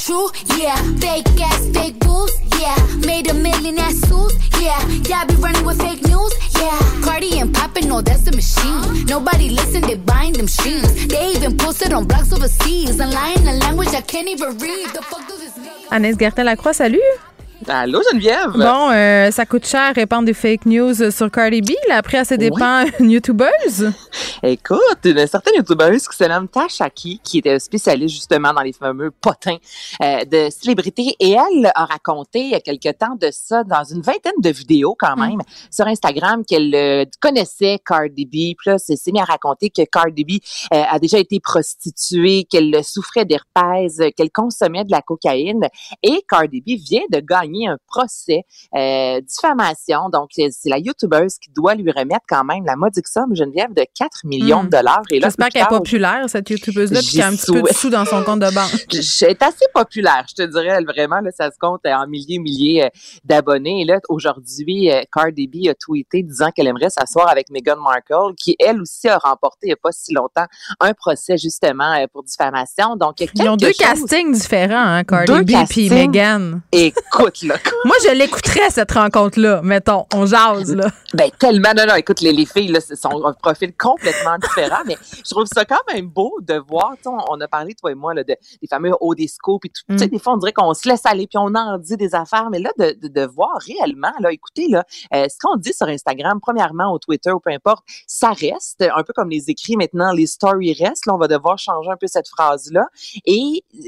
True, yeah. Fake ass, fake boobs, yeah. Made a million ass suits, yeah. Y'all be running with fake news, yeah. Cardi and poppin', no, that's the machine. Nobody listen, they buying them streams. They even posted on blogs overseas and lying a language I can't even read. The fuck does this mean? Anaïs Gertin-Lacroix, salut. Allô, Geneviève? Bon, euh, ça coûte cher répandre des fake news sur Cardi B. Elle a pris à ses dépens une youtubeuse. Écoute, une certaine youtubeuse qui se nomme Tashaki, qui était spécialiste justement dans les fameux potins euh, de célébrités. Et elle a raconté il y a quelque temps de ça dans une vingtaine de vidéos quand même sur Instagram qu'elle euh, connaissait Cardi B. Puis là, c'est s'est mis à raconter que Cardi B euh, a déjà été prostituée, qu'elle souffrait d'herpès, qu'elle consommait de la cocaïne. Et Cardi B vient de gagner un procès euh, diffamation. Donc, c'est c'est la youtubeuse qui doit lui remettre quand même la modique somme, Geneviève, de 4 millions de dollars. Et là, J'espère qu'elle est populaire, cette youtubeuse-là, puis qu'elle a un petit peu de sous dans son compte de banque. je- Elle est assez populaire, je te dirais, elle, vraiment, là, ça se compte euh, en milliers, milliers euh, d'abonnés. Et là, aujourd'hui, euh, Cardi B a tweeté disant qu'elle aimerait s'asseoir avec Meghan Markle, qui, elle aussi, a remporté il n'y a pas si longtemps un procès, justement, euh, pour diffamation. Donc, il y a Ils ont deux chose- castings différents, hein, Cardi Deux B castings. Meghan. Écoute, là, Moi, je l'écouterais, cette rencontre-là. Mettons, on jase, là. Ben tellement, non, non, écoute, les, les filles, là, ce sont un profil complètement différent, mais je trouve ça quand même beau de voir, on, on a parlé, toi et moi, là, de, des fameux hauts des scoops, puis tout, tu sais, Mm. des fois, on dirait qu'on se laisse aller, puis on en dit des affaires, mais là, de, de, de voir réellement, là, écoutez, là, euh, ce qu'on dit sur Instagram, premièrement, au Twitter, ou peu importe, ça reste, un peu comme les écrits maintenant, les stories restent, là, on va devoir changer un peu cette phrase-là, et euh,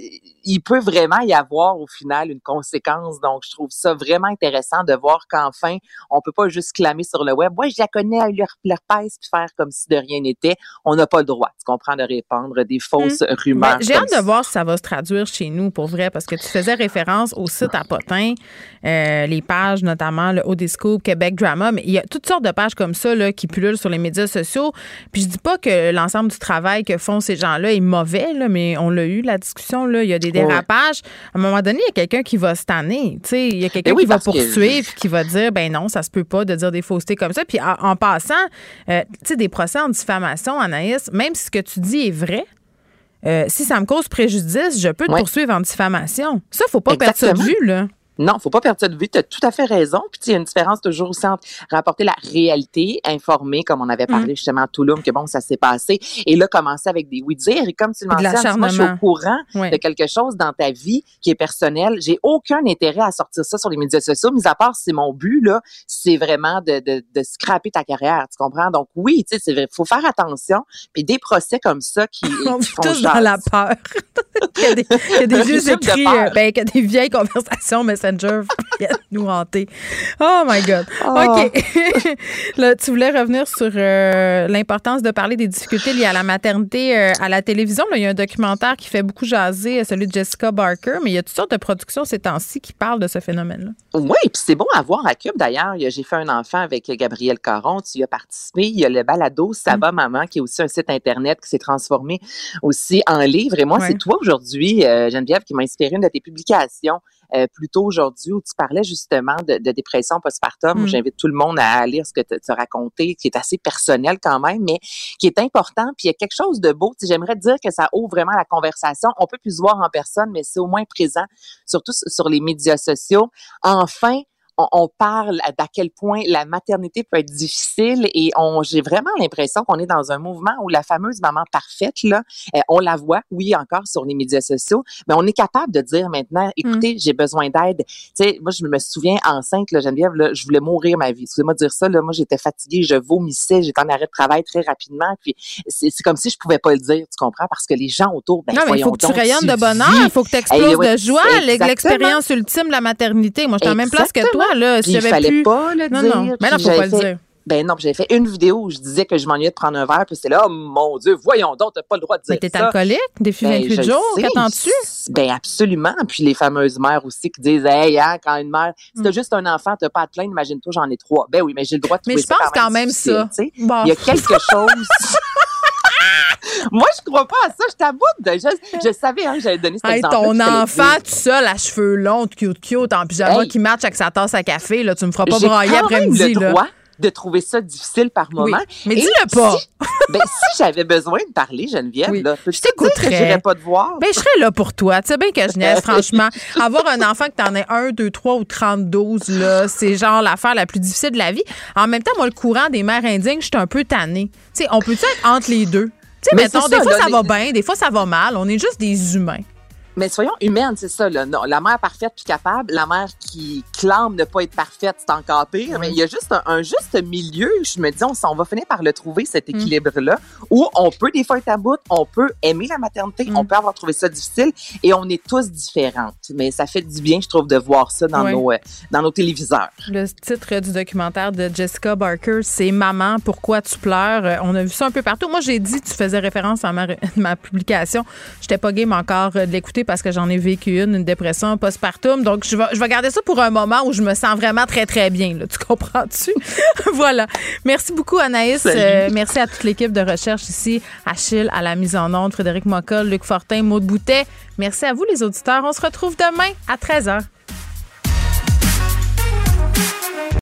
il peut vraiment y avoir, au final, une conséquence, donc je trouve ça vraiment intéressant de voir qu'enfin, on peut pas juste clamer sur le web. Moi, je la connais à leur, leur pèse puis faire comme si de rien n'était. On n'a pas le droit, tu comprends, de répandre des fausses rumeurs. Ben, J'ai comme hâte de voir si ça va se traduire chez nous, pour vrai, parce que tu faisais référence au site à Potin, euh, les pages, notamment le Odiscope, Québec Drama, mais il y a toutes sortes de pages comme ça là, qui pullulent sur les médias sociaux. Puis je dis pas que l'ensemble du travail que font ces gens-là est mauvais, là, mais on l'a eu, la discussion, là, il y a des dérapages. À un moment donné, il y a quelqu'un qui va se tanner. tu sais, Il y a quelqu'un Ben oui, qui va parce que- poursuivre, qui va dire, ben non, ça se peut pas de dire des faussetés comme ça. Puis en, en passant, euh, tu sais, des procès en diffamation, Anaïs, même si ce que tu dis est vrai, euh, si ça me cause préjudice, je peux te Ouais. poursuivre en diffamation. Ça, faut pas perdre ça de Exactement. vue, là. Non, faut pas perdre ça de vue. Tu as tout à fait raison. Puis il y a une différence toujours aussi entre rapporter la réalité, informer, comme on avait Mm. parlé justement à Touloum, que bon, ça s'est passé. Et là, commencer avec des oui-dire. Et comme tu le mentionnes, moi, je suis au courant de quelque chose dans ta vie qui est personnel. J'ai aucun intérêt à sortir ça sur les médias sociaux, mis à part si mon but, là, c'est vraiment de, de, de scraper ta carrière. Tu comprends? Donc oui, tu sais, c'est vrai, faut faire attention. Puis des procès comme ça qui, On qui vit font tous dans la peur. qu'il y a des, qu'il y a de euh, ben, qu'il y a des vieilles conversations Viennent nous hanter. Oh my God. Oh. OK. Là, tu voulais revenir sur euh, l'importance de parler des difficultés liées à la maternité euh, à la télévision. Là, il y a un documentaire qui fait beaucoup jaser, euh, celui de Jessica Barker, mais il y a toutes sortes de productions ces temps-ci qui parlent de ce phénomène-là. Oui, puis c'est bon à voir à Cube. D'ailleurs, j'ai fait un enfant avec Gabriel Caron. Tu y as participé. Il y a le balado Ça Mm. va maman, qui est aussi un site Internet qui s'est transformé aussi en livre. Et moi, Ouais. c'est toi aujourd'hui, euh, Geneviève, qui m'a inspiré une de tes publications euh, plus tôt aujourd'hui où tu parlais justement de, de dépression postpartum. Mm. J'invite tout le monde à lire ce que tu as raconté, qui est assez personnel quand même, mais qui est important. Puis il y a quelque chose de beau. J'aimerais dire que ça ouvre vraiment la conversation. On peut plus se voir en personne, mais c'est au moins présent, surtout sur les médias sociaux. Enfin, on, on parle d'à quel point la maternité peut être difficile et on, j'ai vraiment l'impression qu'on est dans un mouvement où la fameuse maman parfaite, là, euh, on la voit, oui, encore sur les médias sociaux, mais on est capable de dire maintenant, écoutez, j'ai besoin d'aide. Tu sais, moi, je me souviens enceinte, là, Geneviève, là, je voulais mourir ma vie. Excusez-moi de dire ça, là, moi, j'étais fatiguée, je vomissais, j'étais en arrêt de travail très rapidement, puis c'est, comme si je pouvais pas le dire, tu comprends, parce que les gens autour, ben, non, mais il faut que tu rayonnes de bonheur, il faut que tu exploses de joie, l'expérience ultime de la maternité. Moi, je suis la même place que toi, là. Si Puis il fallait pu... pas le Non, dire. non. Mais non, faut pas le dire. Ben non, j'avais fait une vidéo où je disais que je m'ennuyais de prendre un verre, puis c'est là, oh mon Dieu, voyons donc, t'as pas le droit de dire Mais t'es ça. alcoolique? Défi Ben, 28 je jours? Qu'attends-tu? Ben absolument. Puis les fameuses mères aussi qui disent Hey, hein, quand une mère, si t'as juste un enfant, t'as pas à te plaindre, imagine-toi, j'en ai trois. Ben oui, mais j'ai le droit de Mais trouver je pense ça quand même ça. Bon. Il y a quelque chose. Moi, je crois pas à ça. Je t'aboute. de- Je, je savais hein, que j'allais donner cet Hey, exemple. ton enfant tout seul, à cheveux longs, cute, cute, en pyjama Hey. qui match avec sa tasse à café, là, tu me feras pas brailler après-midi. le là. droit de trouver ça difficile par Oui. moment. Mais dis-le pas. Si, ben, si j'avais besoin de parler, Geneviève, Oui. là, Je t'écouterais. pas te voir? Ben, je serais là pour toi. Tu sais bien que je niaise, franchement. Avoir un enfant que t'en aies un, deux, trois ou 32, là, c'est genre l'affaire la plus difficile de la vie. En même temps, moi, le courant des mères indignes, je suis un peu tannée. Tu sais, on peut-tu être entre les deux? Tu sais, mettons, des fois, là, ça les- va bien, des fois, ça va mal. On est juste des humains. Mais soyons humaines, c'est ça. Là. Non, la mère parfaite puis capable, la mère qui clame ne pas être parfaite, c'est encore pire. Mais il y a juste un, un juste milieu. Je me dis, on, va finir par le trouver, cet équilibre-là, où on peut des fois être à bout, on peut aimer la maternité, on peut avoir trouvé ça difficile, et on est tous différentes. Mais ça fait du bien, je trouve, de voir ça dans, nos, euh, dans nos téléviseurs. Le titre du documentaire de Jessica Barker, c'est Maman, pourquoi tu pleures? Euh, On a vu ça un peu partout. Moi, j'ai dit, tu faisais référence à ma, ma publication. J'étais pas game encore euh, de l'écouter parce que j'en ai vécu une, une dépression postpartum. Donc, je vais, je vais garder ça pour un moment où je me sens vraiment très, très bien. Là. Tu comprends-tu? voilà. Merci beaucoup, Anaïs. Euh, merci à toute l'équipe de recherche ici. Achille à la mise en onde, Frédéric Moccol, Luc Fortin, Maude Boutet. Merci à vous, les auditeurs. On se retrouve demain à 13h.